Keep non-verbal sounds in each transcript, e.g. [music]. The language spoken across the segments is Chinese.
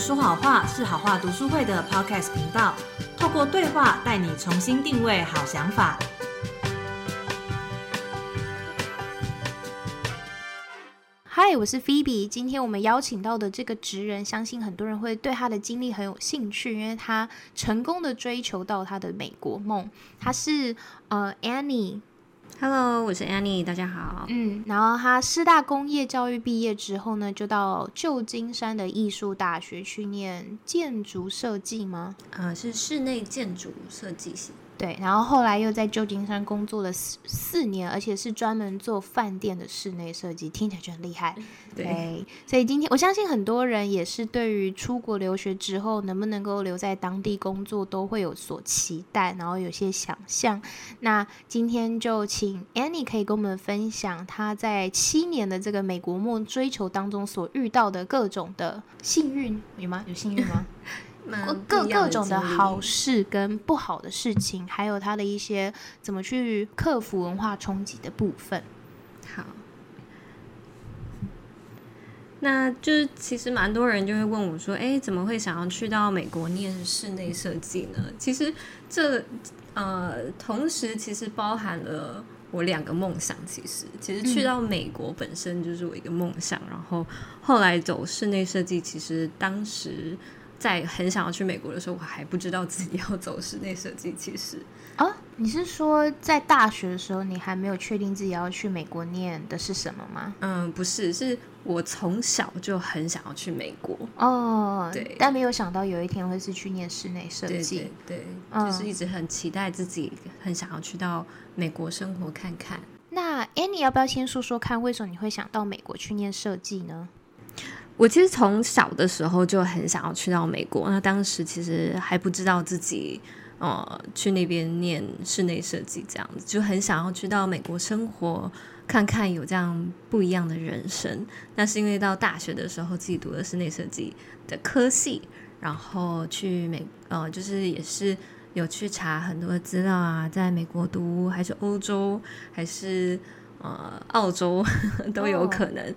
说好话是好话读书会的 Podcast 频道，透过对话带你重新定位好想法。嗨，我是 Phoebe。今天我们邀请到的这个职人，相信很多人会对他的经历很有兴趣，因为他成功的追求到他的美国梦。他是呃 Annie。Hello，我是 Annie，大家好。嗯，然后他师大工业教育毕业之后呢，就到旧金山的艺术大学去念建筑设计吗？呃，是室内建筑设计系。对，然后后来又在旧金山工作了四四年，而且是专门做饭店的室内设计，听起来就很厉害。对，所以今天我相信很多人也是对于出国留学之后能不能够留在当地工作都会有所期待，然后有些想象。那今天就请 Annie 可以跟我们分享她在七年的这个美国梦追求当中所遇到的各种的幸运，有吗？有幸运吗？[laughs] 各各种的好事跟不好的事情，还有他的一些怎么去克服文化冲击的部分。好，那就是其实蛮多人就会问我说：“哎，怎么会想要去到美国念室内设计呢？”其实这呃，同时其实包含了我两个梦想。其实，其实去到美国本身就是我一个梦想，然后后来走室内设计，其实当时。在很想要去美国的时候，我还不知道自己要走室内设计。其实啊，你是说在大学的时候，你还没有确定自己要去美国念的是什么吗？嗯，不是，是我从小就很想要去美国哦。对，但没有想到有一天会是去念室内设计。对，就是一直很期待自己，很想要去到美国生活看看。那 Annie 要不要先说说看，为什么你会想到美国去念设计呢？我其实从小的时候就很想要去到美国，那当时其实还不知道自己呃去那边念室内设计这样子，就很想要去到美国生活看看有这样不一样的人生。那是因为到大学的时候自己读了室内设计的科系，然后去美呃就是也是有去查很多资料啊，在美国读还是欧洲还是呃澳洲 [laughs] 都有可能。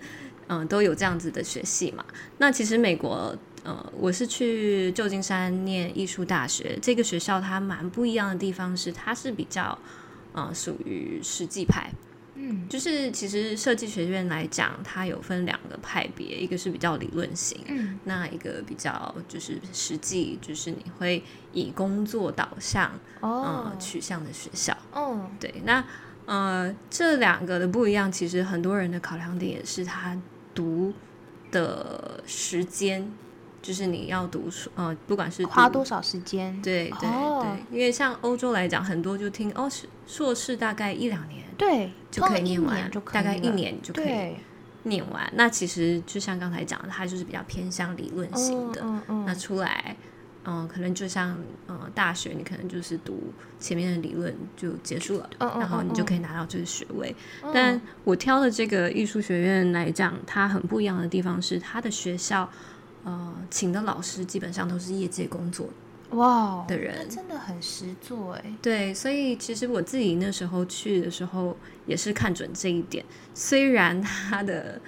嗯，都有这样子的学系嘛？那其实美国，呃，我是去旧金山念艺术大学，这个学校它蛮不一样的地方是，它是比较，呃，属于实际派。嗯，就是其实设计学院来讲，它有分两个派别，一个是比较理论型，嗯，那一个比较就是实际，就是你会以工作导向哦取向的学校。哦，对，那呃，这两个的不一样，其实很多人的考量点也是它。读的时间，就是你要读书，呃，不管是花多少时间，对对对，因为像欧洲来讲，很多就听哦，硕士大概一两年，对，就可以念完，大概一年就可以念完。那其实就像刚才讲的，它就是比较偏向理论型的，那出来。嗯，可能就像呃大学，你可能就是读前面的理论就结束了，然后你就可以拿到这个学位。但我挑的这个艺术学院来讲，它很不一样的地方是，它的学校呃请的老师基本上都是业界工作哇的人，真的很实做哎。对，所以其实我自己那时候去的时候也是看准这一点，虽然它的。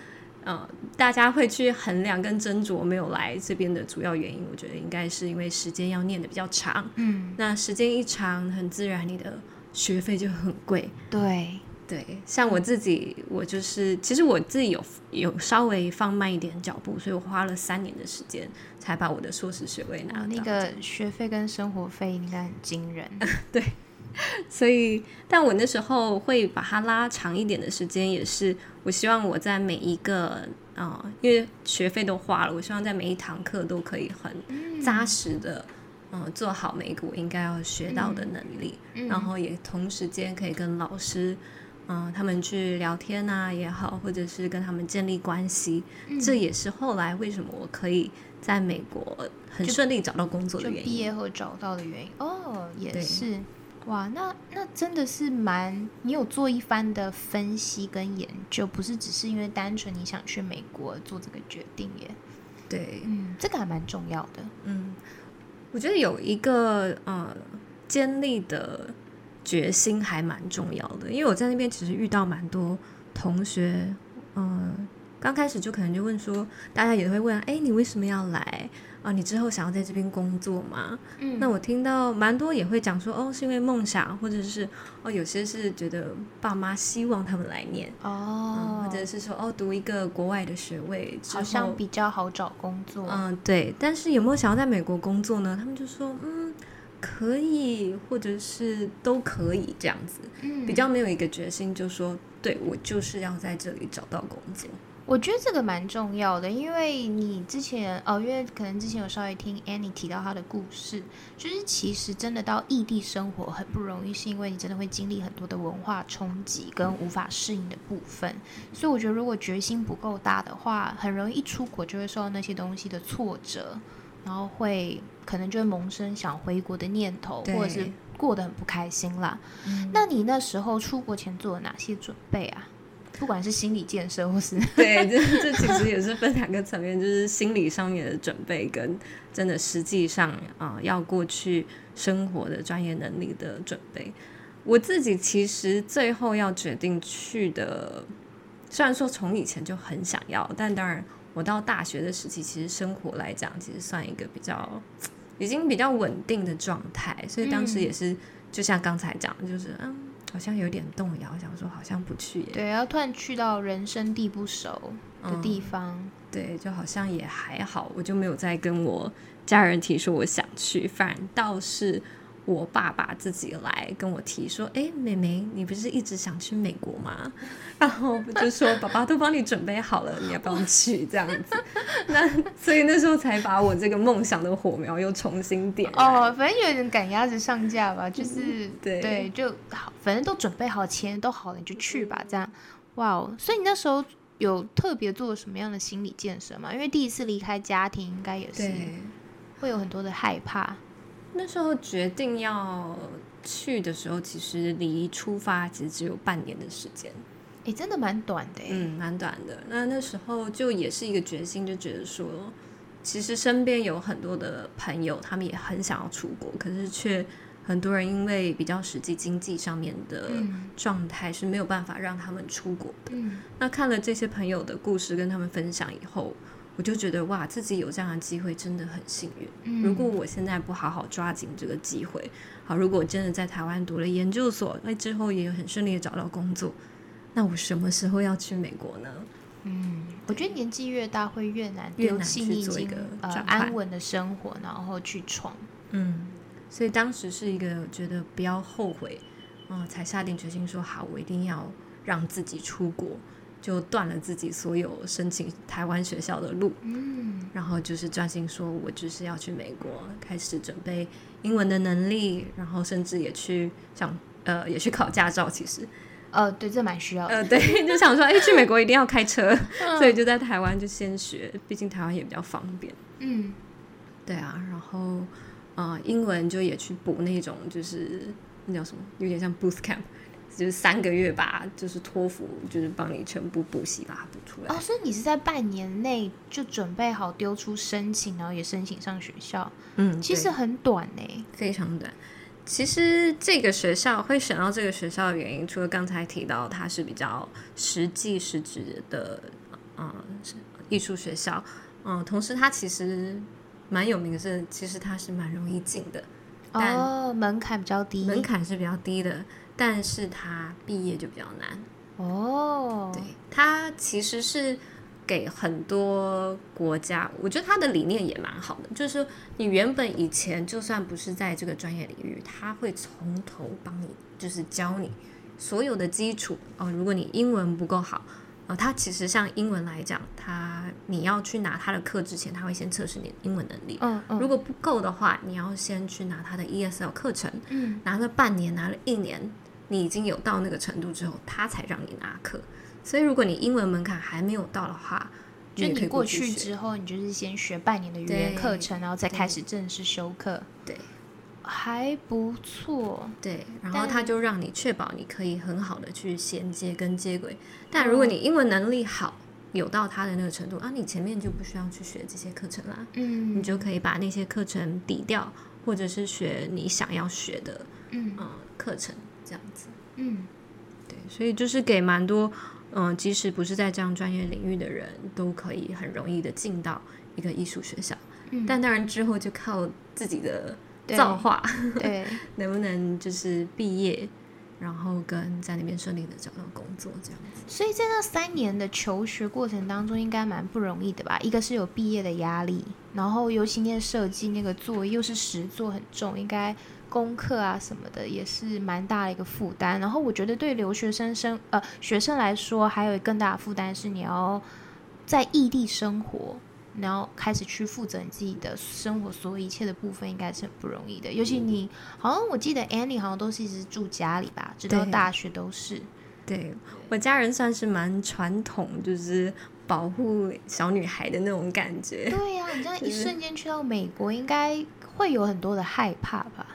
嗯，大家会去衡量跟斟酌没有来这边的主要原因，我觉得应该是因为时间要念的比较长。嗯，那时间一长，很自然你的学费就很贵。对对，像我自己，我就是其实我自己有有稍微放慢一点脚步，所以我花了三年的时间才把我的硕士学位拿到。那个学费跟生活费应该很惊人。[laughs] 对。所以，但我那时候会把它拉长一点的时间，也是我希望我在每一个啊，因为学费都花了，我希望在每一堂课都可以很扎实的，嗯，做好每一个我应该要学到的能力，然后也同时间可以跟老师，嗯，他们去聊天啊也好，或者是跟他们建立关系，这也是后来为什么我可以在美国很顺利找到工作的原因，毕业后找到的原因。哦，也是。哇，那那真的是蛮，你有做一番的分析跟研究，不是只是因为单纯你想去美国做这个决定耶？对，嗯，这个还蛮重要的。嗯，我觉得有一个呃坚立的决心还蛮重要的，因为我在那边其实遇到蛮多同学，嗯，刚开始就可能就问说，大家也会问，哎，你为什么要来啊？你之后想要在这边工作吗？嗯，那我听到蛮多也会讲说，哦，是因为梦想，或者是哦，有些是觉得爸妈希望他们来念，哦，或者是说，哦，读一个国外的学位，好像比较好找工作。嗯，对。但是有没有想要在美国工作呢？他们就说，嗯，可以，或者是都可以这样子，嗯，比较没有一个决心，就说，对我就是要在这里找到工作。我觉得这个蛮重要的，因为你之前哦，因为可能之前有稍微听 Annie 提到她的故事，就是其实真的到异地生活很不容易，是因为你真的会经历很多的文化冲击跟无法适应的部分。所以我觉得如果决心不够大的话，很容易一出国就会受到那些东西的挫折，然后会可能就会萌生想回国的念头，或者是过得很不开心啦。那你那时候出国前做了哪些准备啊？不管是心理建设，或是 [laughs] 对，这这其实也是分两个层面，就是心理上面的准备，跟真的实际上啊要过去生活的专业能力的准备。我自己其实最后要决定去的，虽然说从以前就很想要，但当然我到大学的时期，其实生活来讲，其实算一个比较已经比较稳定的状态，所以当时也是就像刚才讲，就是嗯。好像有点动摇，想说好像不去。对，要突然去到人生地不熟的地方，对，就好像也还好，我就没有再跟我家人提说我想去，反倒是。我爸爸自己来跟我提说：“哎，妹妹，你不是一直想去美国吗？” [laughs] 然后就说：“爸爸都帮你准备好了，你要不要去？”这样子，[laughs] 那所以那时候才把我这个梦想的火苗又重新点。哦，反正有点赶鸭子上架吧，就是对对，就好，反正都准备好，钱都好了，你就去吧。这样，哇哦！所以你那时候有特别做什么样的心理建设吗？因为第一次离开家庭，应该也是会有很多的害怕。那时候决定要去的时候，其实离出发其实只有半年的时间，哎，真的蛮短的，嗯，蛮短的。那那时候就也是一个决心，就觉得说，其实身边有很多的朋友，他们也很想要出国，可是却很多人因为比较实际经济上面的状态是没有办法让他们出国的。那看了这些朋友的故事，跟他们分享以后。我就觉得哇，自己有这样的机会真的很幸运。如果我现在不好好抓紧这个机会，好，如果我真的在台湾读了研究所，那之后也很顺利的找到工作，那我什么时候要去美国呢？嗯，我觉得年纪越大会越难越难去做一个呃安稳的生活，然后去闯。嗯，所以当时是一个觉得不要后悔，嗯，才下定决心说好，我一定要让自己出国。就断了自己所有申请台湾学校的路，嗯，然后就是专心说，我就是要去美国，开始准备英文的能力，然后甚至也去想，呃，也去考驾照。其实，呃，对，这蛮需要。呃，对，[laughs] 就想说，哎，去美国一定要开车，所以就在台湾就先学，毕竟台湾也比较方便。嗯，对啊，然后，呃，英文就也去补那种，就是那叫什么，有点像 boost camp。就是三个月吧，就是托福，就是帮你全部补习把它补出来。哦，所以你是在半年内就准备好丢出申请，然后也申请上学校。嗯，其实很短呢，非常短。其实这个学校会选到这个学校的原因，除了刚才提到它是比较实际实质的，嗯，艺术学校，嗯，同时它其实蛮有名的是，其实它是蛮容易进的。哦，门槛比较低，门槛是比较低的。但是他毕业就比较难哦。对，他其实是给很多国家，我觉得他的理念也蛮好的，就是你原本以前就算不是在这个专业领域，他会从头帮你，就是教你所有的基础哦。如果你英文不够好啊，他其实像英文来讲，他你要去拿他的课之前，他会先测试你的英文能力。嗯嗯。如果不够的话，你要先去拿他的 ESL 课程。嗯。拿了半年，拿了一年。你已经有到那个程度之后，他才让你拿课。所以，如果你英文门槛还没有到的话，就你过去之后，你就是先学半年的语言课程，然后再开始正式修课。对，还不错。对，然后他就让你确保你可以很好的去衔接跟接轨。但如果你英文能力好，有到他的那个程度啊，你前面就不需要去学这些课程啦。嗯，你就可以把那些课程抵掉，或者是学你想要学的嗯课程。这样子，嗯，对，所以就是给蛮多嗯，即使不是在这样专业领域的人，都可以很容易的进到一个艺术学校。嗯但当然之后就靠自己的造化，对，[laughs] 能不能就是毕业，然后跟在那边顺利的找到工作这样子。所以在那三年的求学过程当中，应该蛮不容易的吧？一个是有毕业的压力，然后尤其念设计那个作业又是实作很重，应该功课啊什么的也是蛮大的一个负担。然后我觉得对留学生生呃学生来说，还有更大的负担是你要在异地生活。然后开始去负责你自己的生活所有一切的部分，应该是很不容易的。尤其你好像我记得 Annie 好像都是一直住家里吧，直到大学都是。对我家人算是蛮传统，就是保护小女孩的那种感觉。对呀、你这样一瞬间去到美国，应该会有很多的害怕吧？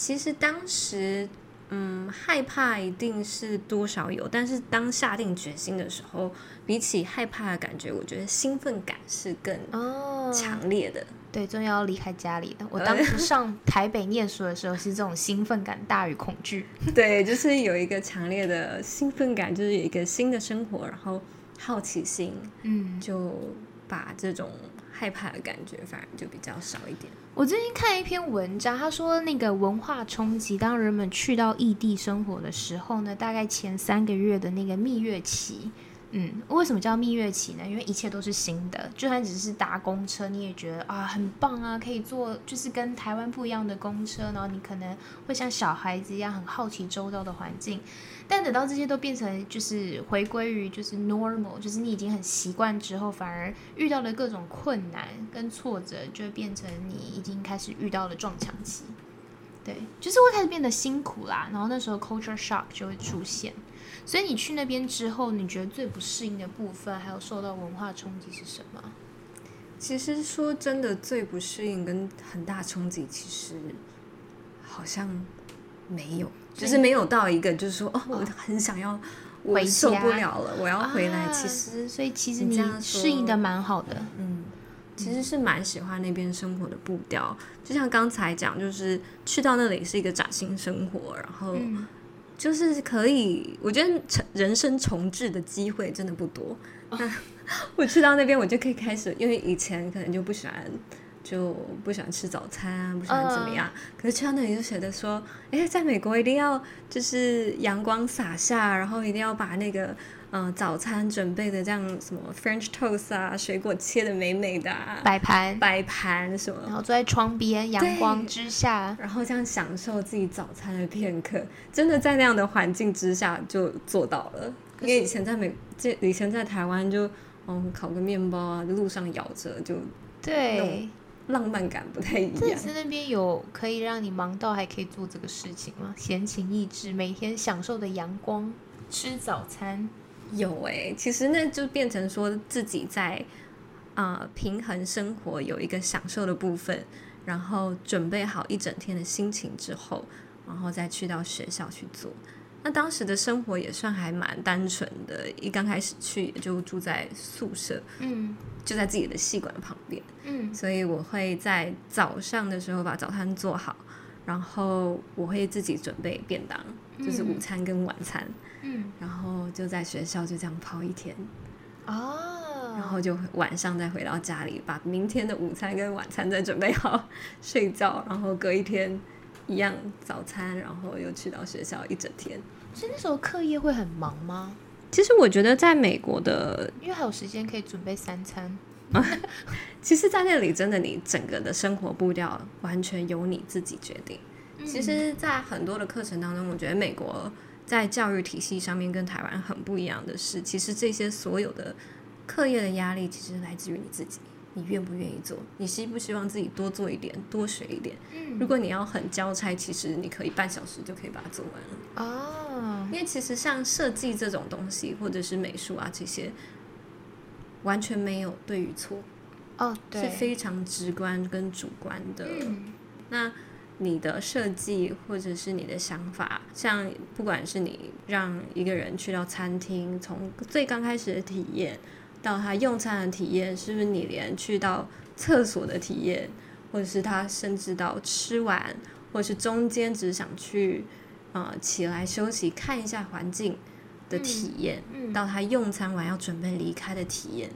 其实当时，嗯，害怕一定是多少有，但是当下定决心的时候，比起害怕的感觉，我觉得兴奋感是更哦，强烈的。对，终于要离开家里了。我当时 [laughs] 上台北念书的时候，是这种兴奋感大于恐惧。[laughs] 对，就是有一个强烈的兴奋感，就是有一个新的生活，然后好奇心，嗯，就把这种害怕的感觉反而就比较少一点。我最近看一篇文章，他说那个文化冲击，当人们去到异地生活的时候呢，大概前三个月的那个蜜月期。嗯，为什么叫蜜月期呢？因为一切都是新的，就算只是搭公车，你也觉得啊很棒啊，可以坐就是跟台湾不一样的公车，然后你可能会像小孩子一样很好奇周遭的环境。但等到这些都变成就是回归于就是 normal，就是你已经很习惯之后，反而遇到了各种困难跟挫折，就变成你已经开始遇到了撞墙期。对，就是会开始变得辛苦啦，然后那时候 culture shock 就会出现。所以你去那边之后，你觉得最不适应的部分，还有受到文化冲击是什么？其实说真的，最不适应跟很大冲击，其实好像没有，就是没有到一个就是说哦，我很想要，我受不了了，我要回来。啊其实，所以其实你适应的蛮好的。嗯，其实是蛮喜欢那边生活的步调。就像刚才讲，就是去到那里是一个崭新生活，然后嗯，就是可以，我觉得人生重置的机会真的不多。那 [laughs] 我去到那边，我就可以开始，因为以前可能就不喜欢，就不喜欢吃早餐啊，不喜欢怎么样。可是去到那里就觉得说，哎，在美国一定要就是阳光洒下，然后一定要把那个嗯、呃早餐准备的这样什么 French toast 啊，水果切的美美的、啊，摆盘，摆盘什么然后坐在窗边，阳光之下，然后这样享受自己早餐的片刻，真的在那样的环境之下就做到了。因为以前在美，这以前在台湾就，嗯，烤个面包啊，路上咬着，就对。浪漫感不太一样。这次那边有可以让你忙到还可以做这个事情吗？闲情逸致，每天享受的阳光，吃早餐。有哎、其实那就变成说自己在啊、呃平衡生活有一个享受的部分，然后准备好一整天的心情之后，然后再去到学校去做。那当时的生活也算还蛮单纯的，一刚开始去也就住在宿舍，嗯就在自己的系馆旁边，嗯所以我会在早上的时候把早餐做好，然后我会自己准备便当，就是午餐跟晚餐，嗯然后就在学校就这样泡一天，哦，然后就晚上再回到家里，把明天的午餐跟晚餐再准备好，睡觉，然后隔一天一样早餐，然后又去到学校一整天。所以那时候课业会很忙吗？其实我觉得在美国的，因为还有时间可以准备三餐。[laughs] 其实，在那里真的你整个的生活步调完全由你自己决定。其实，在很多的课程当中，我觉得美国在教育体系上面跟台湾很不一样的是，其实这些所有的课业的压力，其实来自于你自己，你愿不愿意做，你希不希望自己多做一点，多学一点。嗯如果你要很交差，其实你可以半小时就可以把它做完了。哦，因为其实像设计这种东西，或者是美术啊这些，完全没有对与错，哦，对，是非常直观跟主观的。嗯那你的设计或者是你的想法，像不管是你让一个人去到餐厅，从最刚开始的体验到他用餐的体验，是不是你连去到厕所的体验，或者是他甚至到吃完，或者是中间只想去呃起来休息看一下环境，的体验，嗯到他用餐完要准备离开的体验，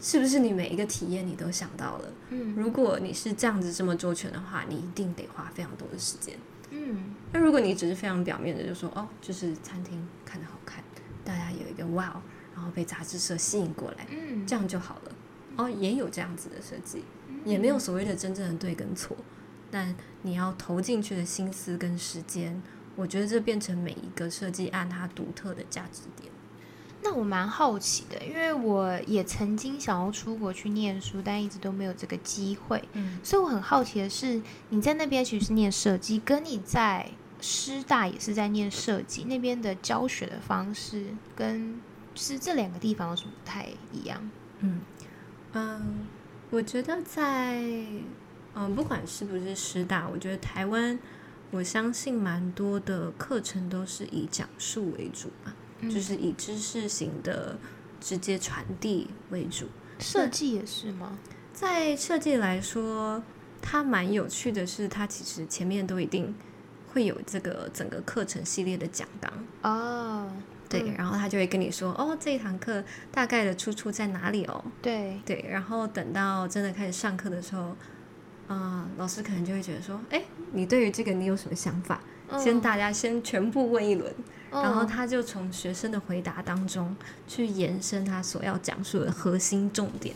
是不是你每一个体验你都想到了？嗯如果你是这样子这么周全的话，你一定得花非常多的时间。嗯那如果你只是非常表面的就说哦，就是餐厅看的好看，大家有一个哇哦，然后被杂志社吸引过来，嗯，这样就好了。哦，也有这样子的设计，也没有所谓的真正的对跟错，但你要投进去的心思跟时间，我觉得这变成每一个设计案它独特的价值点。那我蛮好奇的，因为我也曾经想要出国去念书，但一直都没有这个机会。嗯，所以我很好奇的是，你在那边其实是念设计，跟你在师大也是在念设计，那边的教学的方式跟就是这两个地方有什么不太一样？嗯嗯，我觉得在嗯，不管是不是师大，我觉得台湾，我相信蛮多的课程都是以讲述为主吧，嗯就是以知识型的直接传递为主。设计也是吗？在设计来说，它蛮有趣的是，它其实前面都一定会有这个整个课程系列的讲纲。哦，对，嗯然后他就会跟你说，哦，这一堂课大概的出处在哪里哦，对，对，然后等到真的开始上课的时候，啊、老师可能就会觉得说，哎，你对于这个你有什么想法？先嗯大家先全部问一轮，然后嗯他就从学生的回答当中去延伸他所要讲述的核心重点，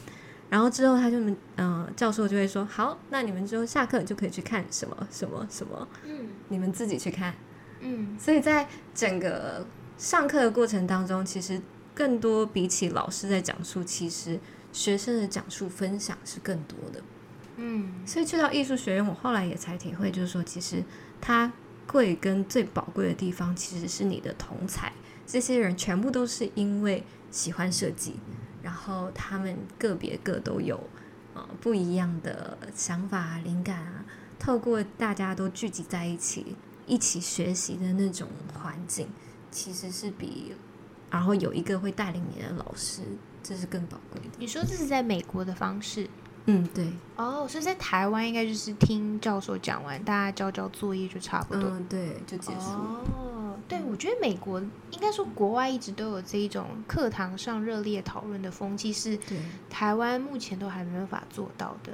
然后之后他就们，嗯、教授就会说，好，那你们之后下课就可以去看什么什么什么，嗯你们自己去看。嗯所以在整个上课的过程当中，其实更多比起老师在讲述，其实学生的讲述分享是更多的。嗯所以去到艺术学院，我后来也才体会，就是说，其实它贵跟最宝贵的地方，其实是你的同才，这些人全部都是因为喜欢设计，然后他们个别个都有呃不一样的想法啊、灵感啊，透过大家都聚集在一起，一起学习的那种环境，其实是比然后有一个会带领你的老师，这是更宝贵的。你说这是在美国的方式？嗯，对，哦，所以在台湾应该就是听教授讲完，大家交交作业就差不多。嗯，对，就结束了。哦，对，我觉得美国应该说国外一直都有这一种课堂上热烈讨论的风气，是。台湾目前都还没办法做到的。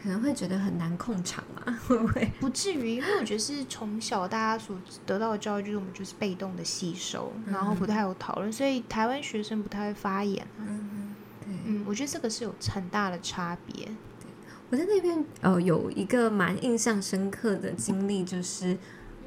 可能会觉得很难控场嘛，[laughs] 会不会？不至于，因为我觉得是从小大家所得到的教育，就是我们就是被动的吸收，然后不太有讨论，所以台湾学生不太会发言啊。嗯，对。嗯，我觉得这个是有很大的差别。我在那边呃有一个蛮印象深刻的经历，就是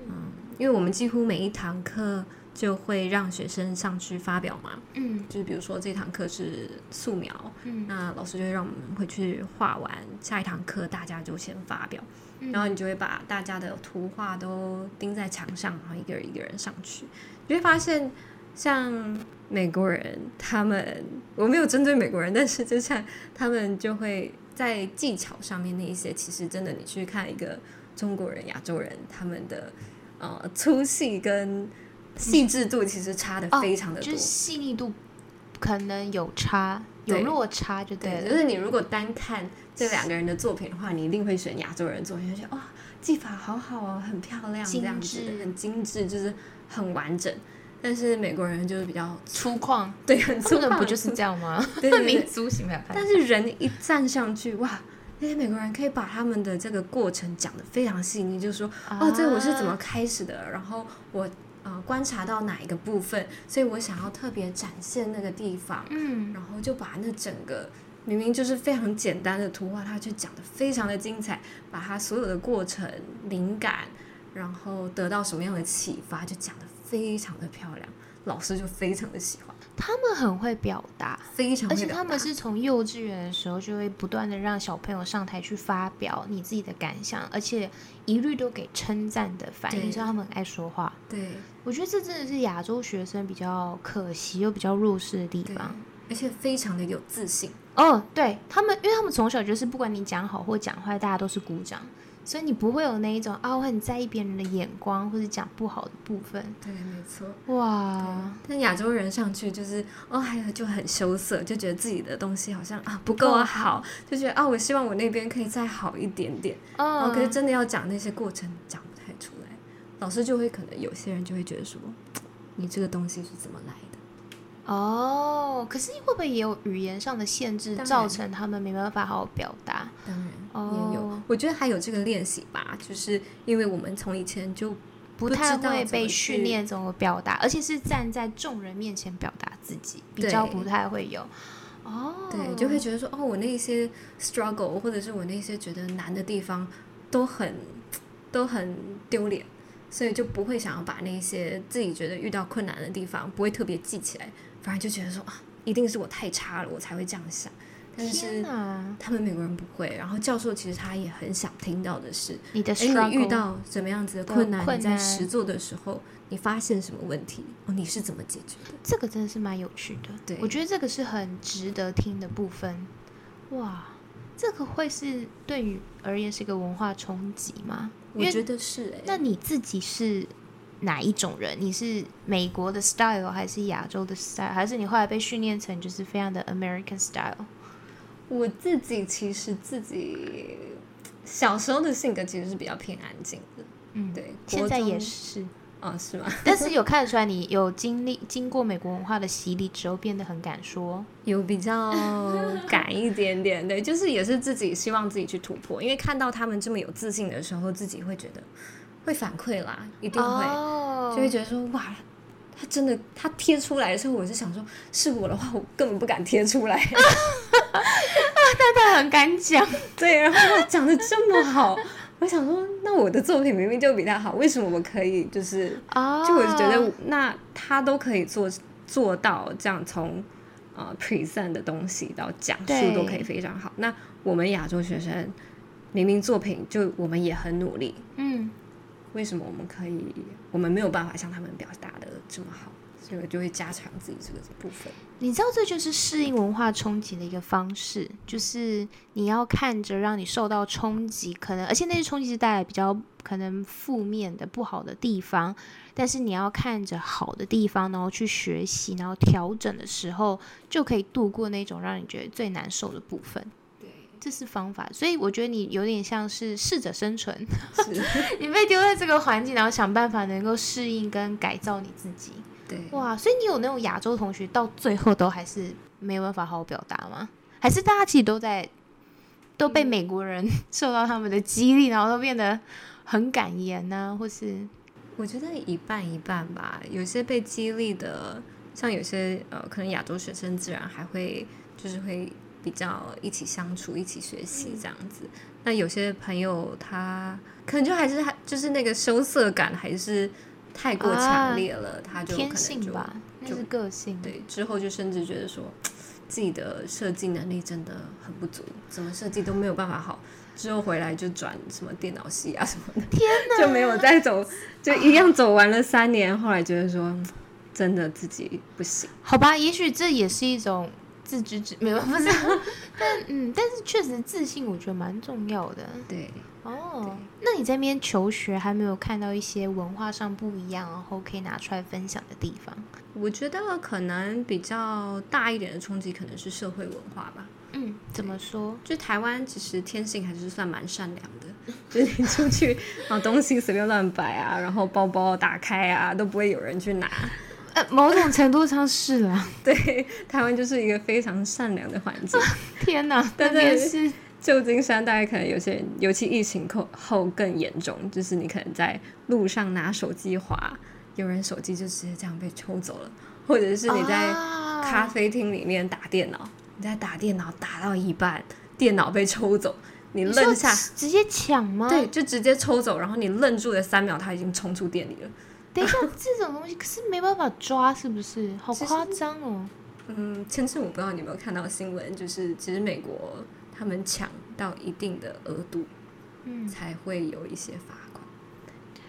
嗯，因为我们几乎每一堂课就会让学生上去发表嘛，嗯。就是比如说这堂课是素描，嗯。那老师就会让我们回去画完，下一堂课大家就先发表，嗯。然后你就会把大家的图画都钉在墙上，然后一个人一个人上去，你会发现像美国人他们，我没有针对美国人，但是就像他们就会在技巧上面那一些，其实真的你去看一个中国人、亚洲人他们的呃粗细跟细致度，其实差的非常的多。就是细腻度可能有差，有落差就对对，就是你如果单看这两个人的作品的话，你一定会选亚洲人的作品，就觉得哇，技法好好哦，很漂亮，这精样子致很精致，就是很完整。但是美国人就是比较粗犷，对很粗犷，不就是这样吗？对对对。民族型的，[laughs] 但是人一站上去，哇，那些美国人可以把他们的这个过程讲得非常细腻，就是说，哦，这我是怎么啊开始的，然后我呃观察到哪一个部分，所以我想要特别展现那个地方，嗯。然后就把那整个明明就是非常简单的图画，他却讲得非常的精彩，把他所有的过程、灵感，然后得到什么样的启发，就讲得非常的漂亮，老师就非常的喜欢，他们很会表达。非常而且他们是从幼稚园的时候就会不断的让小朋友上台去发表你自己的感想，而且一律都给称赞的反应，对所以他们很爱说话。对我觉得这真的是亚洲学生比较可惜又比较弱势的地方。，而且非常的有自信。哦，对他们，因为他们从小就是不管你讲好或讲坏，大家都是鼓掌，所以你不会有那一种啊，我很在意别人的眼光或者讲不好的部分。对，没错。哇，但亚洲人上去就是哦，还有就很羞涩，就觉得自己的东西好像啊不够好，就觉得啊，我希望我那边可以再好一点点。然后嗯，可是真的要讲那些过程，讲不太出来。老师就会可能有些人就会觉得说，你这个东西是怎么来的？哦，可是会不会也有语言上的限制，造成他们没办法好好表达？当然哦也有，我觉得还有这个练习吧，就是因为我们从以前就不太会被训练怎么表达，而且是站在众人面前表达自己，比较不太会有。哦，对，就会觉得说，哦，我那些 struggle 或者是我那些觉得难的地方都很都很丢脸，所以就不会想要把那些自己觉得遇到困难的地方不会特别记起来，反而就觉得说啊，一定是我太差了，我才会这样想。但是哪，他们美国人不会，然后教授其实他也很想听到的是，你的哎，struggle 你遇到什么样子的的困难？你在实做的时候，你发现什么问题？哦，你是怎么解决的？这个真的是蛮有趣的。对我觉得这个是很值得听的部分。哇，这个会是对于而言是一个文化冲击吗？我觉得是哎、那你自己是哪一种人？你是美国的 style 还是亚洲的 style？还是你后来被训练成就是非常的 American style？我自己其实自己小时候的性格其实是比较偏安静的，嗯，对，现在也是，哦，是吗？但是有看得出来你有经历经过美国文化的洗礼之后，变得很敢说。有比较敢一点点，对，就是也是自己希望自己去突破，因为看到他们这么有自信的时候，自己会觉得会反馈啦，一定会，哦就会觉得说哇。他真的，他贴出来的时候，我是想说，是我的话，我根本不敢贴出来。[laughs] 他很敢讲，对，然后他讲的这么好，我想说，那我的作品明明就比他好，为什么我可以就是哦就我就觉得，那他都可以做做到这样从呃 present 的东西到讲述都可以非常好。那我们亚洲学生明明作品就我们也很努力，嗯，为什么我们可以我们没有办法像他们表达的这么好？所以我就会加强自己这个部分。你知道这就是适应文化冲击的一个方式，就是你要看着让你受到冲击，可能而且那些冲击是带来比较可能负面的不好的地方，但是你要看着好的地方，然后去学习，然后调整的时候，就可以度过那种让你觉得最难受的部分。对，这是方法，所以我觉得你有点像是适者生存，是，[laughs] [laughs] 你被丢在这个环境，然后想办法能够适应跟改造你自己。对，哇，所以你有那种亚洲同学到最后都还是没有办法好好表达吗？还是大家其实都在都被美国人受到他们的激励，然后都变得很敢言呢、或是我觉得一半一半吧，有些被激励的，像有些呃，可能亚洲学生自然还会就是会比较一起相处、一起学习这样子。那有些朋友他可能就还是还就是那个羞涩感还是太过强烈了，他就可能就就是个性。对，之后就甚至觉得说自己的设计能力真的很不足，怎么设计都没有办法好。之后回来就转什么电脑系啊什么的，天哪，[laughs] 就没有再走，就一样走完了三年。后来觉得说，嗯真的自己不行。好吧，也许这也是一种自知之，[laughs] 没有不是，但嗯，但是确实自信我觉得蛮重要的。对，哦，那你在那边求学，还没有看到一些文化上不一样，然后可以拿出来分享的地方？我觉得可能比较大一点的冲击可能是社会文化吧。嗯，怎么说？就台湾其实天性还是算蛮善良的，[laughs] 就是你出去啊东西随便乱摆啊，然后包包打开啊都不会有人去拿。呃，某种程度上是啦。[laughs] 对，台湾就是一个非常善良的环境。[laughs] 天哪，[laughs] 那但边是是旧金山大概可能有些人，尤其疫情后后更严重，就是你可能在路上拿手机滑，有人手机就直接这样被抽走了，或者是你在啊咖啡厅里面打电脑，你在打电脑打到一半，电脑被抽走，你愣下，直接抢吗？对，，就直接抽走，然后你愣住了三秒，他已经冲出店里了。[laughs] 等一下，这种东西可是没办法抓，是不是？好夸张哦！嗯，前次我不知道你有没有看到新闻，就是其实美国他们抢到一定的额度，嗯，才会有一些罚款，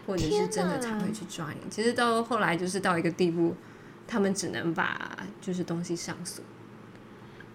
或者是真的才会去抓你。其实到后来就是到一个地步，他们只能把就是东西上锁。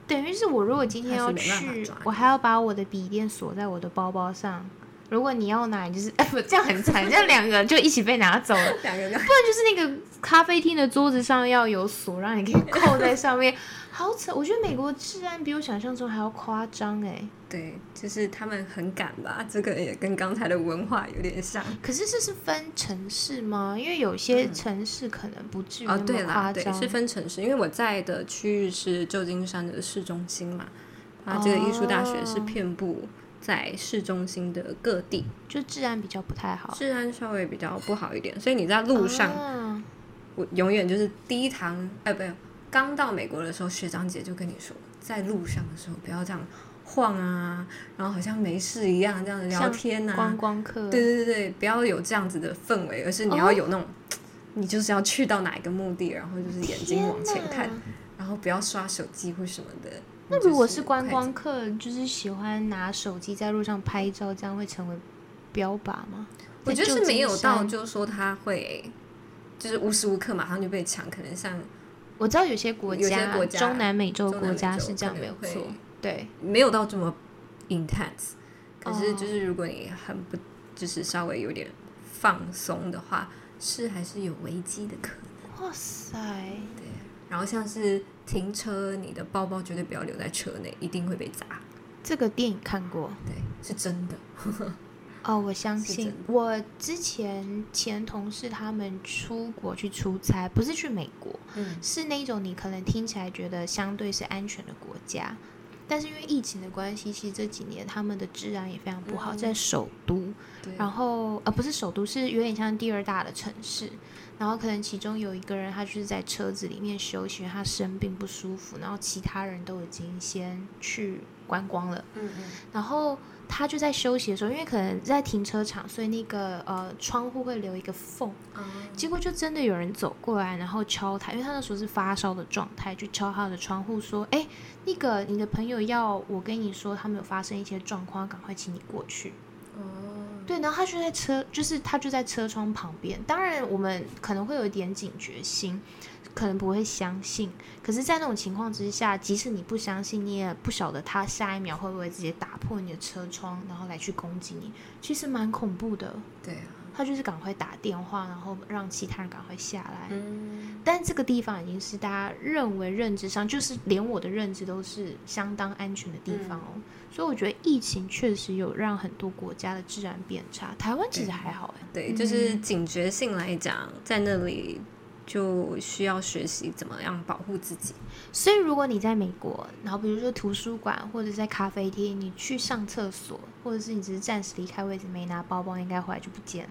等于是我如果今天要去，我还要把我的笔电锁在我的包包上。如果你要拿，你就是 [laughs] 不这样很惨，[laughs] 这样两个就一起被拿走了。两个人不然就是那个咖啡厅的桌子上要有锁，让你可以扣在上面。[laughs] 好惨！我觉得美国治安比我想象中还要夸张哎。对，就是他们很赶吧，这个也跟刚才的文化有点像。可是这是分城市吗？因为有些城市可能不至于那么夸张。对，是分城市，因为我在的区域是旧金山的市中心嘛，它，这个艺术大学是遍布在市中心的各地，就治安比较不太好，治安稍微比较不好一点，所以你在路上，我永远就是第一堂，哎，不，刚到美国的时候，学长姐就跟你说，在路上的时候不要这样。晃啊，然后好像没事一样这样聊天呐。观光客。对对对不要有这样子的氛围，而是你要有那种，你就是要去到哪一个目的，然后就是眼睛往前看，然后不要刷手机或什么的。那如果是观光客，就是喜欢拿手机在路上拍照，这样会成为标靶吗？我觉得是没有到，就是说他会，就是无时无刻马上就被抢，可能像我知道有些国家，中南美洲国家是这样，没有错。对，没有到这么 intense，可是就是如果你很不，就是稍微有点放松的话，是还是有危机的可能。哇塞！对，然后像是停车，你的包包绝对不要留在车内，一定会被砸。这个电影看过，对，是真的。哦，我相信。我之前前同事他们出国去出差，不是去美国，嗯，是那种你可能听起来觉得相对是安全的国家。但是因为疫情的关系，其实这几年他们的治安也非常不好，在首都，然后呃不是首都，是有点像第二大的城市。然后可能其中有一个人，他就是在车子里面休息，他生病不舒服，然后其他人都已经先去观光了。嗯嗯。然后他就在休息的时候，因为可能在停车场，所以那个呃窗户会留一个缝。结果就真的有人走过来，然后敲他，因为他那时候是发烧的状态，就敲他的窗户说：“哎，那个你的朋友要我跟你说，他们有发生一些状况，赶快请你过去。”对，然后他就在车，就是他就在车窗旁边。当然，我们可能会有一点警觉心，可能不会相信。可是，在那种情况之下，即使你不相信，你也不晓得他下一秒会不会直接打破你的车窗，然后来去攻击你。其实蛮恐怖的。对啊，他就是赶快打电话，然后让其他人赶快下来。嗯，但这个地方已经是大家认为认知上，就是连我的认知都是相当安全的地方哦。所以我觉得疫情确实有让很多国家的治安变差，台湾其实还好哎。对，就是警觉性来讲，在那里就需要学习怎么样保护自己。所以如果你在美国，然后比如说图书馆或者在咖啡厅，你去上厕所，或者是你只是暂时离开位置没拿包包，应该回来就不见了。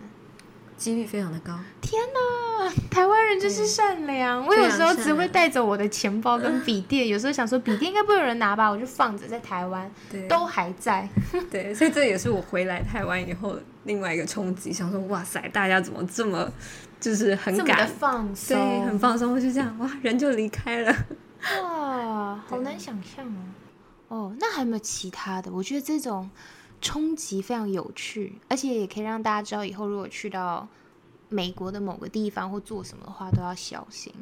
几率非常的高。天哪，台湾人就是善良。我有时候只会带走我的钱包跟笔电，[laughs] 有时候想说笔电应该不会有人拿吧，我就放着在台湾，[laughs] 都还在。[laughs] 对，所以这也是我回来台湾以后另外一个冲击，想说哇塞，大家怎么这么就是很敢放松，对，很放松，就这样哇，人就离开了。哇，好难想象哦。哦，那还有没有其他的？我觉得这种。冲击非常有趣，而且也可以让大家知道，以后如果去到美国的某个地方或做什么的话，都要小心。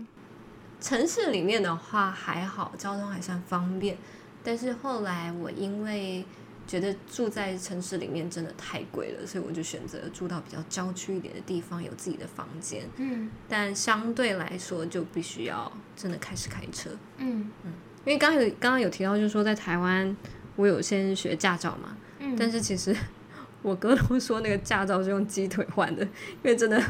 城市里面的话还好，交通还算方便。但是后来我因为觉得住在城市里面真的太贵了，所以我就选择住到比较郊区一点的地方，有自己的房间。嗯，但相对来说就必须要真的开始开车。嗯嗯，因为刚刚有刚刚有提到，就是说在台湾我有先学驾照嘛。但是其实我哥都说那个驾照是用鸡腿换的，因为真的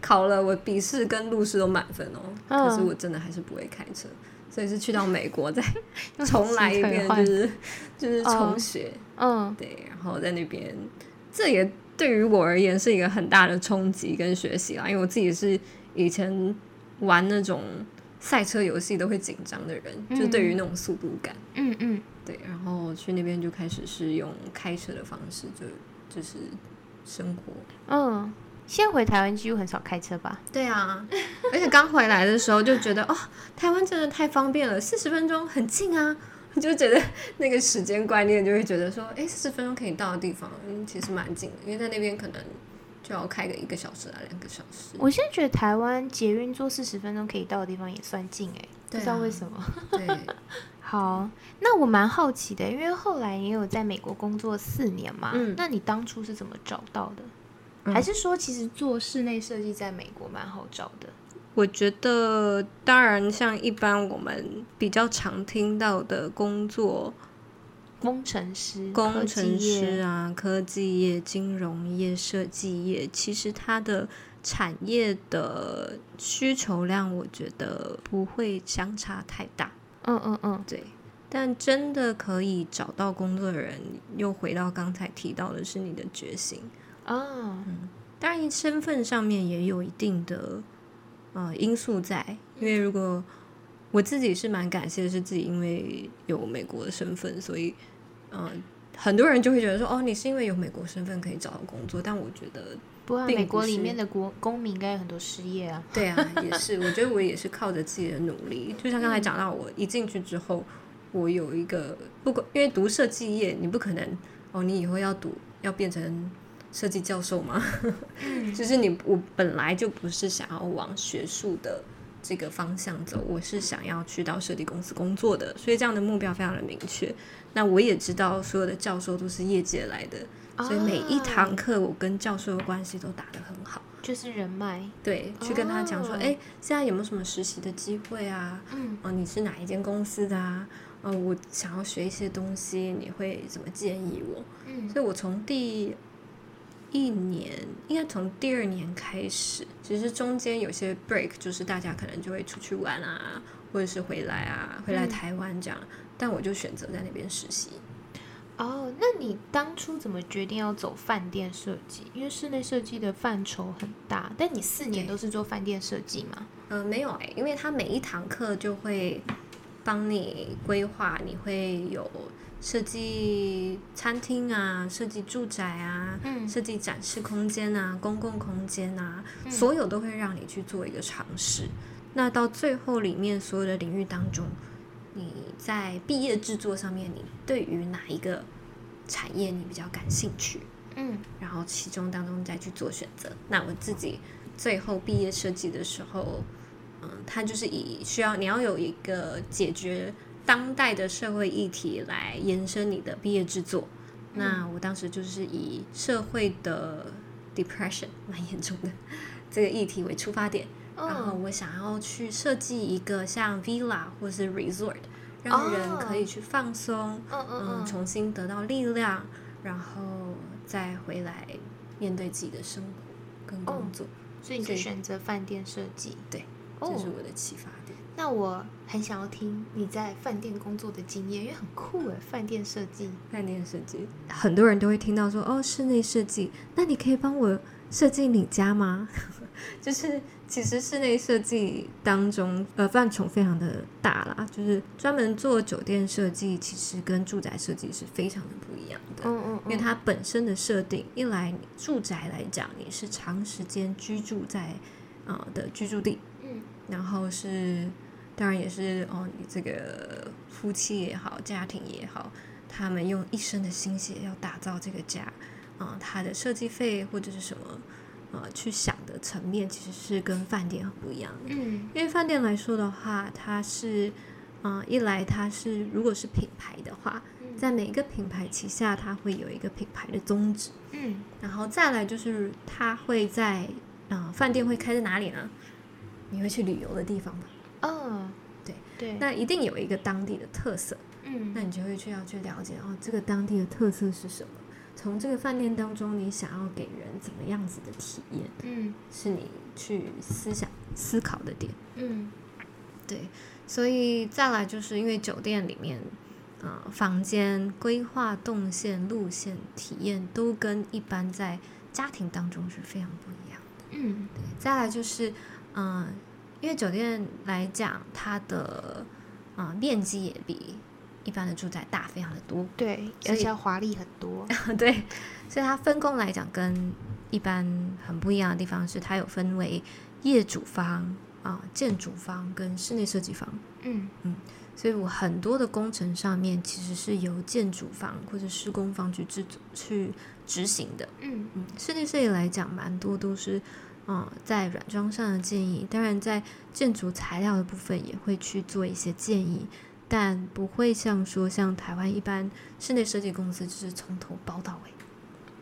考了我笔试跟路试都满分哦。可是我真的还是不会开车，所以是去到美国再 [laughs] 重来一遍，就是就是重学。嗯，对，然后在那边，这也对于我而言是一个很大的冲击跟学习啦。因为我自己是以前玩那种赛车游戏都会紧张的人，就对于那种速度感。嗯嗯。对，然后去那边就开始是用开车的方式，就就是生活。嗯，现在回台湾几乎很少开车吧？对啊，而且刚回来的时候就觉得，哦，台湾真的太方便了，四十分钟很近啊，[laughs] 就觉得那个时间观念就会觉得说，哎，四十分钟可以到的地方，嗯，其实蛮近的，因为在那边可能就要开个一个小时啊，两个小时。我现在觉得台湾捷运坐四十分钟可以到的地方也算近哎，不知道为什么。[laughs] 对。好，那我蛮好奇的，因为后来也有在美国工作四年嘛。嗯，那你当初是怎么找到的？还是说其实做室内设计在美国蛮好找的？我觉得，当然，像一般我们比较常听到的工作，工程师、工程师啊，科技业、金融业、设计业，其实它的产业的需求量，我觉得不会相差太大。嗯嗯嗯，对。但真的可以找到工作的人，又回到刚才提到的是你的决心啊。嗯，当然身份上面也有一定的呃因素在，因为如果我自己是蛮感谢的是自己因为有美国的身份，所以嗯，很多人就会觉得说哦，你是因为有美国身份可以找到工作，但我觉得不，美国里面的国公民应该有很多失业啊。对啊，也是，[laughs] 我觉得我也是靠着自己的努力，就像刚才讲到，我一进去之后。我有一个不管，因为读设计业，你不可能哦，你以后要读要变成设计教授吗？[laughs] 就是你我本来就不是想要往学术的这个方向走，我是想要去到设计公司工作的，所以这样的目标非常的明确。那我也知道所有的教授都是业界来的，所以每一堂课我跟教授的关系都打得很好，就是人脉。对，去跟他讲说，哎，现在有没有什么实习的机会啊？嗯，哦，你是哪一间公司的啊？啊，我想要学一些东西，你会怎么建议我？嗯，所以我从第一年，应该从第二年开始，其实中间有些 break，就是大家可能就会出去玩啊，或者是回来啊，回来台湾这样，但我就选择在那边实习。哦，那你当初怎么决定要走饭店设计？因为室内设计的范畴很大，但你四年都是做饭店设计吗？嗯，没有哎，因为他每一堂课就会。帮你规划，你会有设计餐厅啊，设计住宅啊，设计展示空间啊，公共空间啊，所有都会让你去做一个尝试。那到最后里面所有的领域当中，你在毕业制作上面，你对于哪一个产业你比较感兴趣？嗯，然后其中当中再去做选择。那我自己最后毕业设计的时候。嗯，它就是以需要你要有一个解决当代的社会议题来延伸你的毕业制作。那我当时就是以社会的 depression 蛮严重的这个议题为出发点，然后我想要去设计一个像 villa 或是 resort，让人可以去放松，嗯嗯，重新得到力量，然后再回来面对自己的生活跟工作。所以你就选择饭店设计，对。这是我的启发点。那我很想要听你在饭店工作的经验，因为很酷诶，饭店设计，饭店设计，很多人都会听到说哦，室内设计。那你可以帮我设计你家吗？就是其实室内设计当中，呃，范畴非常的大啦。就是专门做酒店设计，其实跟住宅设计是非常的不一样的。嗯嗯，因为它本身的设定，一来住宅来讲，你是长时间居住在啊的居住地。然后是，当然也是哦，你这个夫妻也好，家庭也好，他们用一生的心血要打造这个家，啊，它的设计费或者是什么，呃，去想的层面其实是跟饭店很不一样的。嗯，因为饭店来说的话，它是，呃，一来它是如果是品牌的话，在每一个品牌旗下，它会有一个品牌的宗旨。嗯，然后再来就是它会在，呃，饭店会开在哪里呢？你会去旅游的地方吗？哦，对对，那一定有一个当地的特色。嗯，那你就会去要去了解哦，这个当地的特色是什么？从这个饭店当中，你想要给人怎么样子的体验？嗯，是你去思想思考的点。嗯，对，所以再来就是因为酒店里面，呃，房间规划、动线、路线、体验都跟一般在家庭当中是非常不一样的。嗯，对，再来就是。嗯，因为酒店来讲，它的啊面积也比一般的住宅大非常的多，对，而且华丽很多，[laughs] 对，所以它分工来讲跟一般很不一样的地方是，它有分为业主方啊、建筑方跟室内设计方，嗯。嗯，所以我很多的工程上面其实是由建筑方或者施工方去制作去执行的，嗯。嗯，室内设计来讲，蛮多都是。嗯，在软装上的建议，当然在建筑材料的部分也会去做一些建议，但不会像说像台湾一般室内设计公司就是从头包到尾。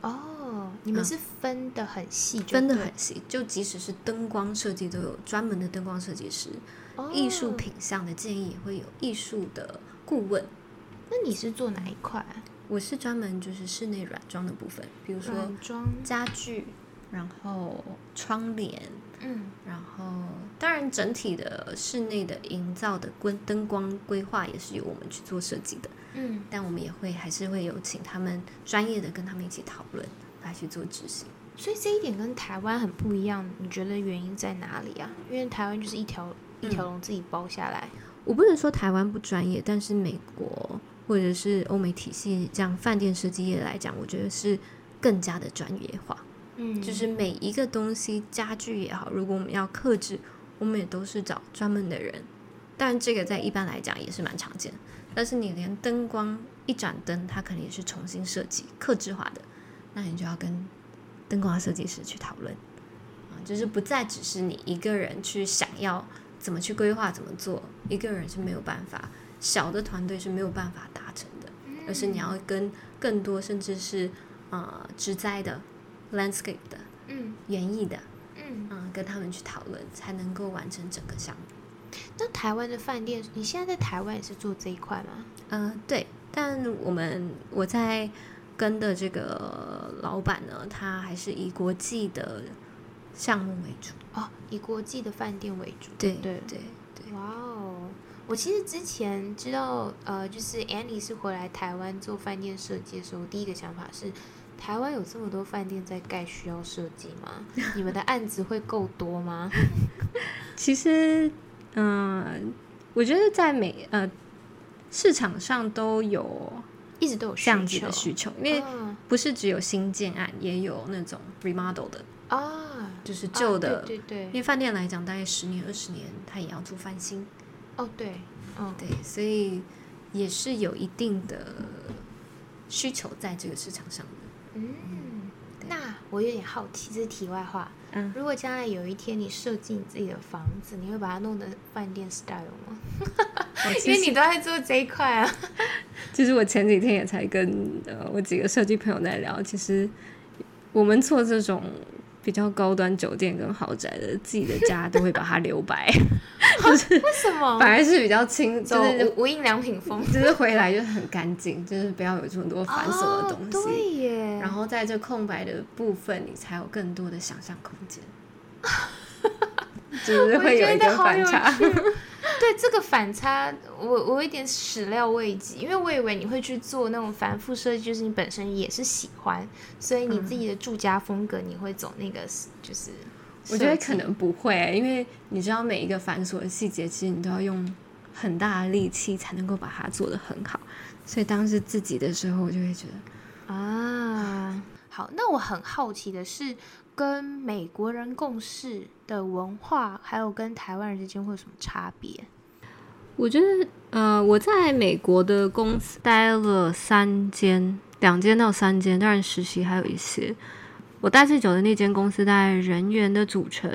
哦，你们是分的很细，分的很细，就即使是灯光设计都有专门的灯光设计师，艺术品相的建议也会有艺术的顾问。那你是做哪一块？我是专门就是室内软装的部分，比如说家具，然后窗帘，嗯，然后当然整体的室内的营造的光灯光规划也是由我们去做设计的，嗯，但我们也会还是会有请他们专业的跟他们一起讨论来去做执行。所以这一点跟台湾很不一样，你觉得原因在哪里啊？因为台湾就是一条一条龙自己包下来，我不能说台湾不专业，但是美国。或者是欧美体系这样饭店设计业来讲，我觉得是更加的专业化。嗯，就是每一个东西，家具也好，如果我们要克制，我们也都是找专门的人。但这个在一般来讲也是蛮常见。但是你连灯光一盏灯，它可能也是重新设计、克制化的，那你就要跟灯光设计师去讨论啊，就是不再只是你一个人去想要怎么去规划、怎么做，一个人是没有办法。小的团队是没有办法达成的，而是你要跟更多，甚至是呃植栽的、landscape 的、嗯，园艺的，嗯，嗯，跟他们去讨论，才能够完成整个项目。那台湾的饭店，你现在在台湾也是做这一块吗？嗯，对。但我们我在跟的这个老板呢，他还是以国际的项目为主哦，以国际的饭店为主。对对对对。哇哦。我其实之前知道，呃，就是 Annie 是回来台湾做饭店设计的时候，第一个想法是，台湾有这么多饭店在盖，需要设计吗？[laughs] 你们的案子会够多吗？其实，嗯，我觉得在每呃市场上都有，一直都有这样子的需求，因为不是只有新建案，也有那种 remodel 的啊，就是旧的，对对。因为饭店来讲，大概十年、二十年，它也要做翻新。哦，对，嗯，对，所以也是有一定的需求在这个市场上的。嗯，那我有点好奇，这是题外话。嗯，如果将来有一天你设计你自己的房子，你会把它弄得饭店 style 吗？[laughs] 因为你都在做这一块啊。[laughs] 其实我前几天也才跟呃我几个设计朋友在聊，其实我们做这种。比较高端酒店跟豪宅的自己的家都会把它留白，[laughs] 就是为什么？反而是比较轻，就是无印良品风，就是回来就很干净，就是不要有这么多繁琐的东西。对耶。然后在这空白的部分，你才有更多的想象空间。[laughs] 就是会有一个反差。对这个反差，我我有点始料未及，因为我以为你会去做那种繁复设计，就是你本身也是喜欢，所以你自己的住家风格你会走那个，就是我觉得可能不会，因为你知道每一个繁琐的细节，其实你都要用很大的力气才能够把它做得很好，所以当时自己的时候，我就会觉得啊，好，那我很好奇的是。跟美国人共事的文化，还有跟台湾人之间会有什么差别？我觉得，呃，我在美国的公司待了三间，两间到三间，当然实习还有一些。我待最久的那间公司，大概人员的组成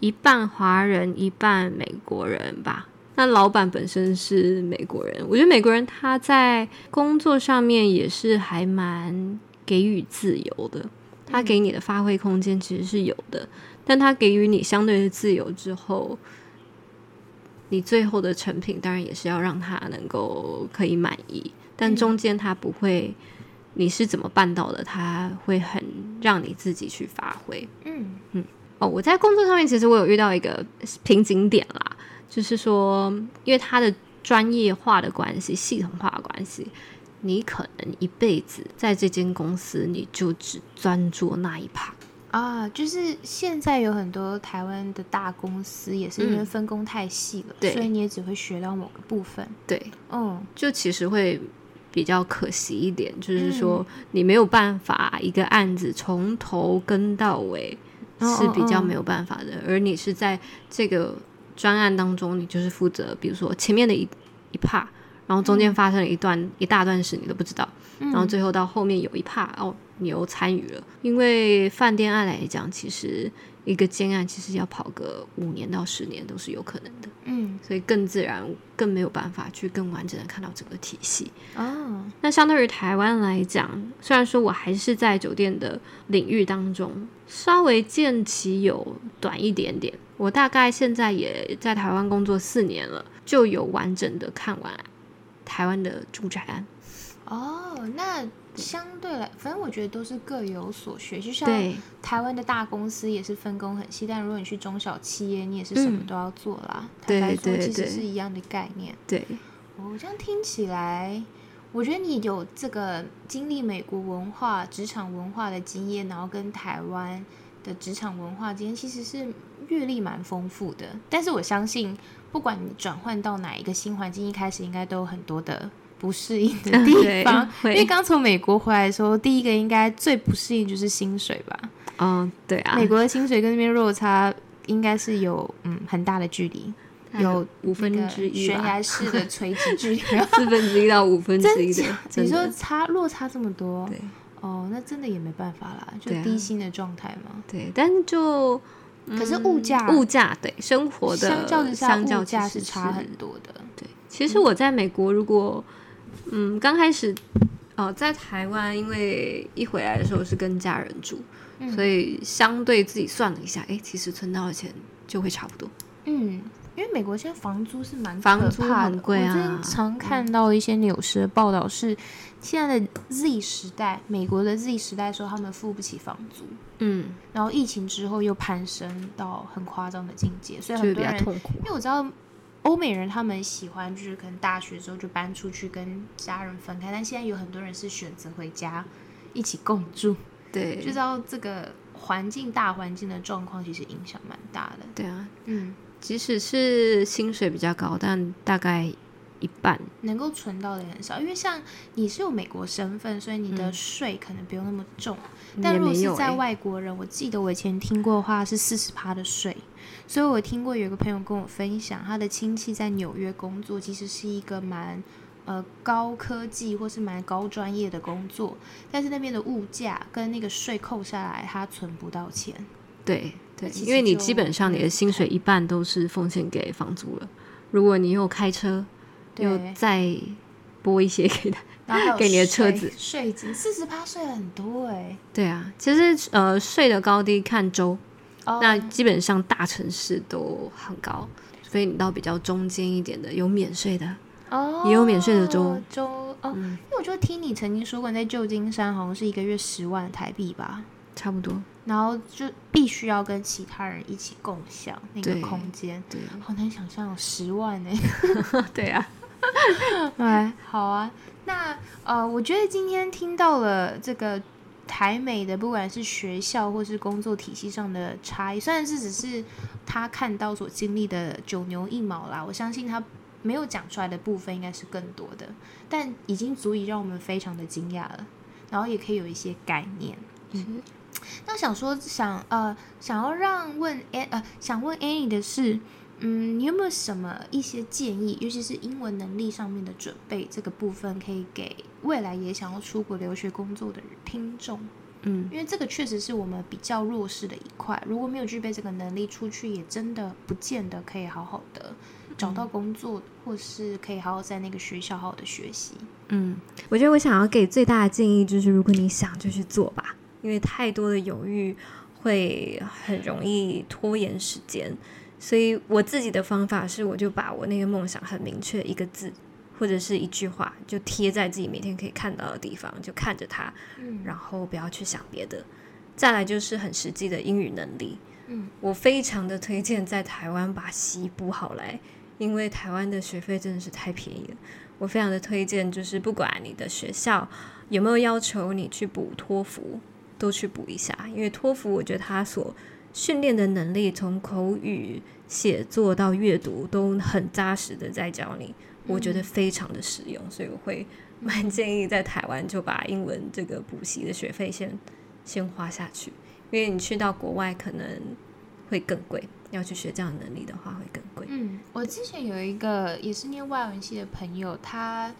一半华人，一半美国人吧。那老板本身是美国人，我觉得美国人他在工作上面也是还蛮给予自由的。他给你的发挥空间其实是有的，但他给予你相对的自由之后，你最后的成品当然也是要让他能够可以满意，但中间他不会，你是怎么办到的？他会很让你自己去发挥。嗯嗯。哦，我在工作上面其实我有遇到一个瓶颈点啦，就是说，因为他的专业化的关系、系统化的关系。你可能一辈子在这间公司，你就只专注那一趴啊。就是现在有很多台湾的大公司，也是因为分工太细了，所以你也只会学到某个部分。对，嗯，就其实会比较可惜一点，就是说你没有办法一个案子从头跟到尾是比较没有办法的。而你是在这个专案当中，你就是负责，比如说前面的一一趴。然后中间发生了一段一大段事，你都不知道。然后最后到后面有一 part 哦，你又参与了。因为饭店案来讲，其实一个监案其实要跑个五年到十年都是有可能的，嗯，所以更自然、更没有办法去更完整的看到整个体系。哦，那相对于台湾来讲，虽然说我还是在酒店的领域当中稍微见其有短一点点，我大概现在也在台湾工作四年了，就有完整的看完台湾的住宅案。哦，那相对来，反正我觉得都是各有所学，就像台湾的大公司也是分工很细，但如果你去中小企业，你也是什么嗯都要做啦。对坦白说，其实是一样的概念。对，哦，这样听起来，我觉得你有这个经历美国文化、职场文化的经验，然后跟台湾的职场文化经验，其实是阅历蛮丰富的。但是我相信，不管你转换到哪一个新环境，一开始应该都有很多的不适应的地对方。[laughs] 因为刚从美国回来的时候，第一个应该最不适应就是薪水吧。嗯，对啊，美国的薪水跟那边落差应该是有嗯很大的距离，有五分之一，悬崖式的垂直距离。四分之一到五分之一的你说差落差这么多，对哦，那真的也没办法啦，就低薪的状态嘛。对，但就可是物价物价对生活的相较之下，相较物价是差很多的。对，其实我在美国，如果嗯刚开始呃在台湾，因为一回来的时候是跟家人住，嗯所以相对自己算了一下，哎，其实存到的钱就会差不多。嗯，因为美国现在房租是蛮房租很贵啊我最近常看到一些纽时的报道是，现在的 Z 时代，美国的 Z 时代说他们付不起房租，嗯，然后疫情之后又攀升到很夸张的境界，所以很多人痛苦因。为我知道欧美人他们喜欢就是可能大学之后就搬出去跟家人分开，但现在有很多人是选择回家一起共住，对，就知道这个环境大环境的状况其实影响蛮大的。对啊，嗯，即使是薪水比较高，但大概一半。能够存到的也很少，因为像你是有美国身份，所以你的嗯税可能不用那么重。但如果是在外国人，我记得我以前听过的话是四十趴的税，所以我听过有一个朋友跟我分享，他的亲戚在纽约工作，其实是一个蛮呃高科技或是蛮高专业的工作，但是那边的物价跟那个税扣下来，他存不到钱。对对，因为你基本上你的薪水一半都是奉献给房租了。如果你又开车，又再拨一些给他，然后给你的车子税金四十八税很多哎、对啊，其实呃税的高低看州，哦那基本上大城市都很高，所以你到比较中间一点的有免税的，哦也有免税的州州哦，嗯，因为我就听你曾经说过，你在旧金山好像是一个月十万台币吧，差不多。然后就必须要跟其他人一起共享那个空间，对好难想象有十万呢、[laughs] 对啊 [laughs] [laughs] 哎，好啊，那呃，我觉得今天听到了这个台美的，不管是学校或是工作体系上的差异，虽然是只是他看到所经历的九牛一毛啦，我相信他没有讲出来的部分应该是更多的，但已经足以让我们非常的惊讶了，然后也可以有一些概念。嗯那想说想呃想要让问 A 呃想问 Annie 的是，嗯，你有没有什么一些建议，尤其是英文能力上面的准备这个部分，可以给未来也想要出国留学工作的听众？嗯，因为这个确实是我们比较弱势的一块，如果没有具备这个能力，出去也真的不见得可以好好的找到工作，或是可以好好在那个学校好好的学习。嗯，我觉得我想要给最大的建议就是，如果你想就去做吧，因为太多的犹豫会很容易拖延时间。所以我自己的方法是，我就把我那个梦想很明确一个字或者是一句话，就贴在自己每天可以看到的地方，就看着它，嗯然后不要去想别的。再来就是很实际的英语能力，嗯，我非常的推荐在台湾把习补好来，因为台湾的学费真的是太便宜了。我非常的推荐，就是不管你的学校有没有要求你去补托福，都去补一下，因为托福我觉得它所训练的能力，从口语、写作到阅读都很扎实的在教你，我觉得非常的实用，所以我会蛮建议在台湾就把英文这个补习的学费先先花下去，因为你去到国外可能会更贵，要去学这样的能力的话会更贵。嗯，我之前有一个也是念外文系的朋友，他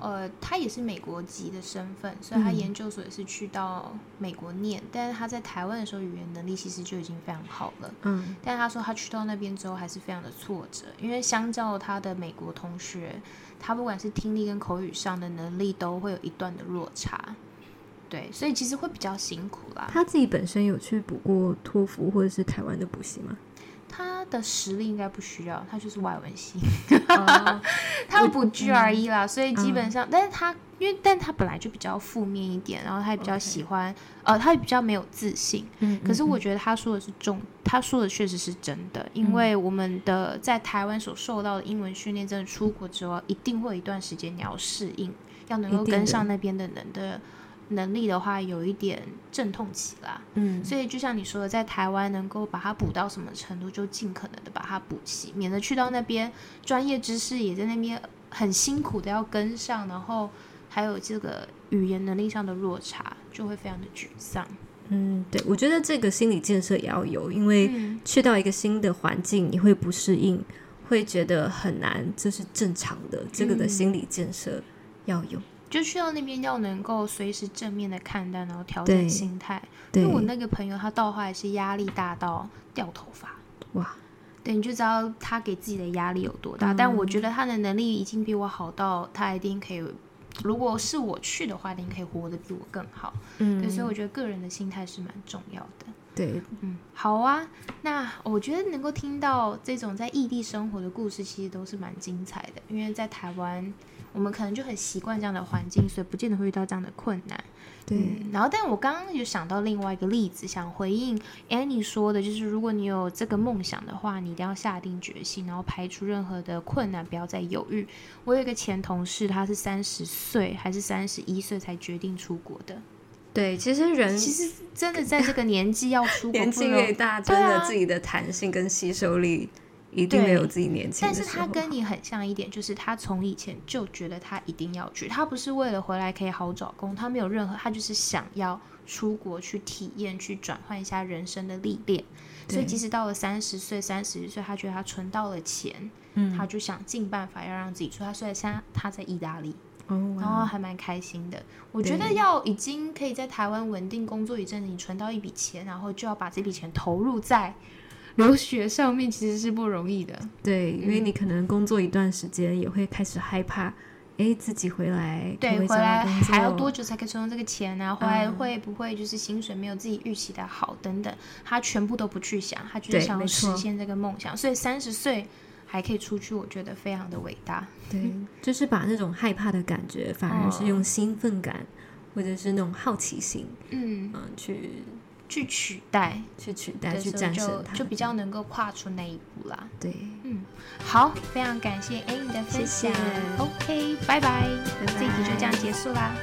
呃，他也是美国籍的身份，所以他嗯研究所也是去到美国念，但是他在台湾的时候语言能力其实就已经非常好了。嗯但他说他去到那边之后还是非常的挫折，因为相较他的美国同学，他不管是听力跟口语上的能力都会有一段的落差。对，所以其实会比较辛苦啦。他自己本身有去补过托福或者是台湾的补习吗？他的实力应该不需要，他就是外文系，哦。[laughs] 他有补 GRE 啦，所以基嗯本上，但是他因为但他本来就比较负面一点，然后他也比较喜欢呃，他也比较没有自信。嗯可是我觉得他说的是重，他说的确实是真的，因为我们的在台湾所受到的英文训练，真的出国之后一定会有一段时间你要适应，要能够跟上那边的人的能力的话，有一点阵痛期啦。嗯所以就像你说的，在台湾能够把它补到什么程度，就尽可能的把它补齐，免得去到那边专业知识也在那边很辛苦的要跟上，然后还有这个语言能力上的落差，就会非常的沮丧。嗯，对，我觉得这个心理建设也要有，因为嗯去到一个新的环境，你会不适应，会觉得很难，这是正常的。这个的嗯心理建设要有。就去到那边要能够随时正面的看待，然后调整心态。对因为，我那个朋友他到后来是压力大到掉头发，哇，对，你就知道他给自己的压力有多大。嗯但我觉得他的能力已经比我好到，他一定可以。如果是我去的话，一定可以活得比我更好。嗯对，所以我觉得个人的心态是蛮重要的。对，嗯，好啊。那我觉得能够听到这种在异地生活的故事，其实都是蛮精彩的。因为在台湾，我们可能就很习惯这样的环境，所以不见得会遇到这样的困难。对，嗯，然后，但我刚刚有想到另外一个例子，想回应 Annie 说的，就是如果你有这个梦想的话，你一定要下定决心，然后排除任何的困难，不要再犹豫。我有一个前同事，他是三十岁还是三十一岁才决定出国的。对，其实人其实真的在这个年纪要出国 [laughs] 年纪不容易越大，真的自己的弹性跟吸收力一定没有自己年轻但是。他跟你很像一点，就是他从以前就觉得他一定要去，他不是为了回来可以好找工，他没有任何，他就是想要出国去体验，去转换一下人生的历练。所以即使到了三十岁、三十岁，他觉得他存到了钱，嗯他就想尽办法要让自己出。他虽然现在他在意大利，哦，然后还蛮开心的。我觉得要已经可以在台湾稳定工作一阵子，你存到一笔钱，然后就要把这笔钱投入在 [laughs] 留学上面，其实是不容易的。对，因为嗯你可能工作一段时间，也会开始害怕，哎，自己回来对，回来还要多久才可以存到这个钱呢、回来嗯会不会就是薪水没有自己预期的好等等，他全部都不去想，他就是想要实现这个梦想。所以三十岁还可以出去，我觉得非常的伟大。对，就是把那种害怕的感觉，反而是哦用兴奋感，或者是那种好奇心，嗯，嗯，去去取代去取代，的去战胜它，就比较能够跨出那一步啦。对。嗯，好，非常感谢 Amy 的分享。谢谢 OK，拜拜，拜这一集就这样结束啦。